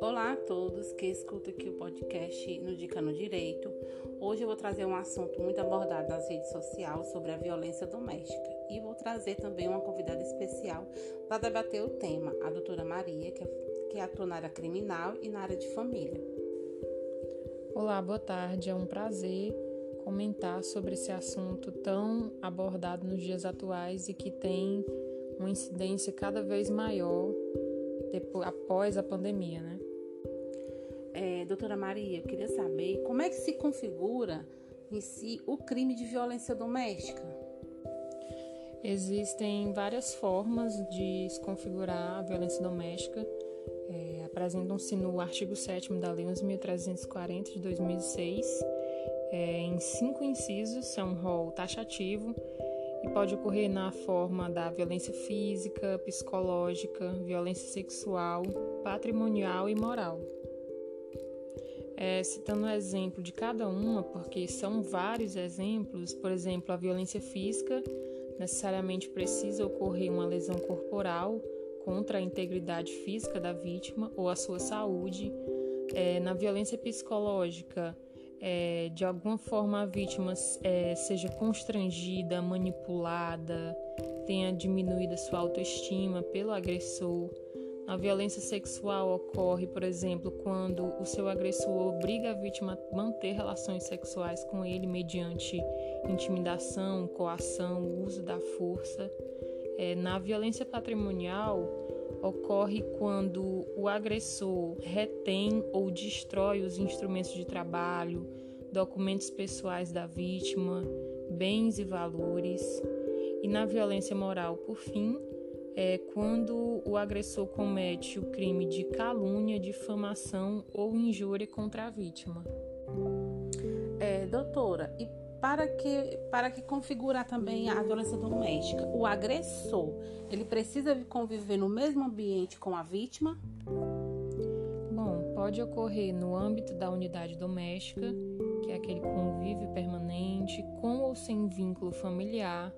Olá a todos que escutam aqui o podcast no Dica no Direito. Hoje eu vou trazer um assunto muito abordado nas redes sociais sobre a violência doméstica e vou trazer também uma convidada especial para debater o tema, a doutora Maria, que, é, que atua na área criminal e na área de família. Olá, boa tarde. É um prazer comentar sobre esse assunto tão abordado nos dias atuais e que tem uma incidência cada vez maior depois, após a pandemia, né? É, doutora Maria, eu queria saber como é que se configura em si o crime de violência doméstica? Existem várias formas de se configurar a violência doméstica. É, Apresentam-se no artigo 7 da Lei 11.340 de 2006, é, em cinco incisos, é um rol taxativo e pode ocorrer na forma da violência física, psicológica, violência sexual, patrimonial e moral. É, citando o exemplo de cada uma, porque são vários exemplos, por exemplo, a violência física necessariamente precisa ocorrer uma lesão corporal contra a integridade física da vítima ou a sua saúde. É, na violência psicológica, é, de alguma forma a vítima é, seja constrangida, manipulada, tenha diminuído a sua autoestima pelo agressor. A violência sexual ocorre, por exemplo, quando o seu agressor obriga a vítima a manter relações sexuais com ele mediante intimidação, coação, uso da força. É, na violência patrimonial, ocorre quando o agressor retém ou destrói os instrumentos de trabalho, documentos pessoais da vítima, bens e valores. E na violência moral, por fim, é quando o agressor comete o crime de calúnia, difamação ou injúria contra a vítima. É, doutora, e para que, para que configurar também a violência doméstica, o agressor, ele precisa conviver no mesmo ambiente com a vítima? Bom, pode ocorrer no âmbito da unidade doméstica, que é aquele convívio permanente, com ou sem vínculo familiar.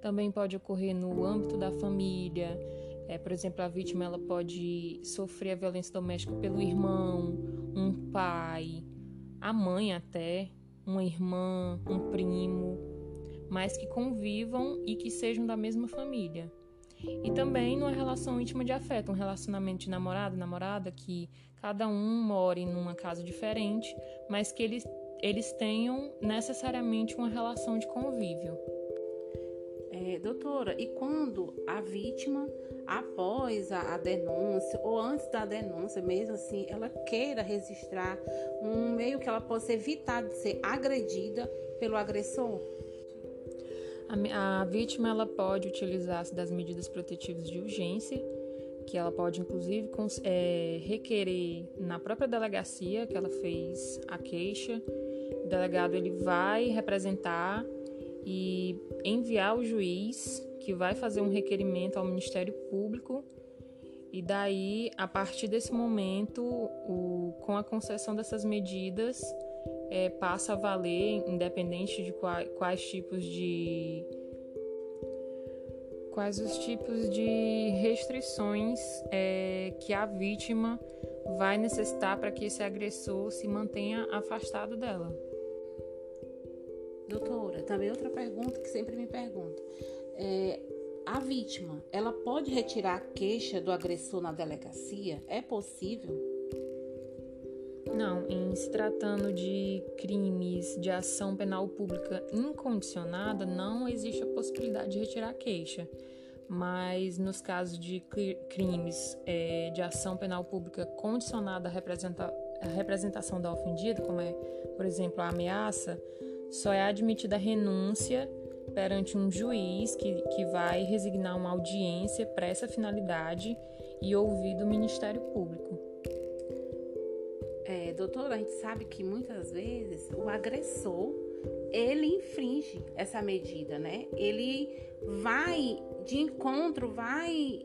Também pode ocorrer no âmbito da família. É, por exemplo, a vítima ela pode sofrer a violência doméstica pelo irmão, um pai, a mãe até, uma irmã, um primo, mas que convivam e que sejam da mesma família. E também numa relação íntima de afeto, um relacionamento de namorado, namorada, que cada um more numa casa diferente, mas que eles, eles tenham necessariamente uma relação de convívio. É, doutora, e quando a vítima, após a, a, denúncia ou antes da denúncia, mesmo assim, ela queira registrar um meio que ela possa evitar de ser agredida pelo agressor? A, a vítima ela pode utilizar-se das medidas protetivas de urgência, que ela pode inclusive é, requerer na própria delegacia que ela fez a queixa. O delegado ele vai representar e enviar o juiz que vai fazer um requerimento ao Ministério Público e daí a partir desse momento o, com a concessão dessas medidas é, passa a valer independente de quais, quais tipos de quais os tipos de restrições é, que a vítima vai necessitar para que esse agressor se mantenha afastado dela. Doutora, também outra pergunta que sempre me perguntam. É, a vítima, ela pode retirar a queixa do agressor na delegacia? É possível? Não, em se tratando de crimes de ação penal pública incondicionada, não existe a possibilidade de retirar a queixa. Mas nos casos de crimes é, de ação penal pública condicionada à, representa representação da ofendida, como é, por exemplo, a ameaça, só é admitida a renúncia perante um juiz que, que vai resignar uma audiência para essa finalidade e ouvir do Ministério Público. É, doutora, a gente sabe que muitas vezes o agressor ele infringe essa medida, né? Ele vai de encontro, vai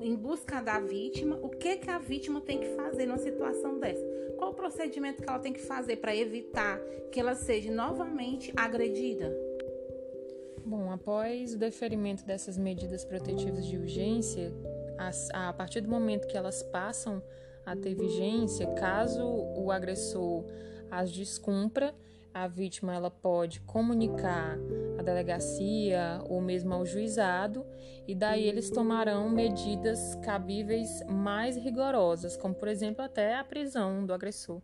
em busca da vítima. O que que a vítima tem que fazer numa situação dessa? Qual o procedimento que ela tem que fazer para evitar que ela seja novamente agredida? Bom, após o deferimento dessas medidas protetivas de urgência, a, partir do momento que elas passam a ter vigência, caso o agressor as descumpra, a vítima ela pode comunicar à delegacia ou mesmo ao juizado e daí eles tomarão medidas cabíveis mais rigorosas, como por exemplo até a prisão do agressor.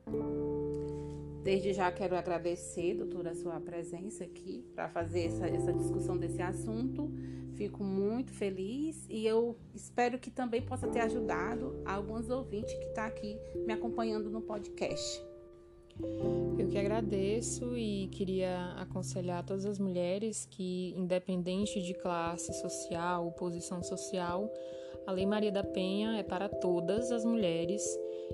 Desde já quero agradecer, doutora, a sua presença aqui para fazer essa, essa discussão desse assunto. Fico muito feliz e eu espero que também possa ter ajudado alguns ouvintes que estão tá aqui me acompanhando no podcast. Eu que agradeço e queria aconselhar todas as mulheres que, independente de classe social ou posição social, a Lei Maria da Penha é para todas as mulheres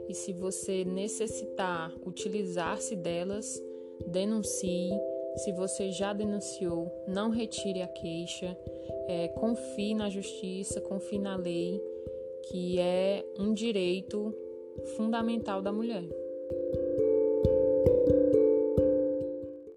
e se você necessitar utilizar-se delas, denuncie. Se você já denunciou, não retire a queixa, é, confie na justiça, confie na lei, que é um direito fundamental da mulher.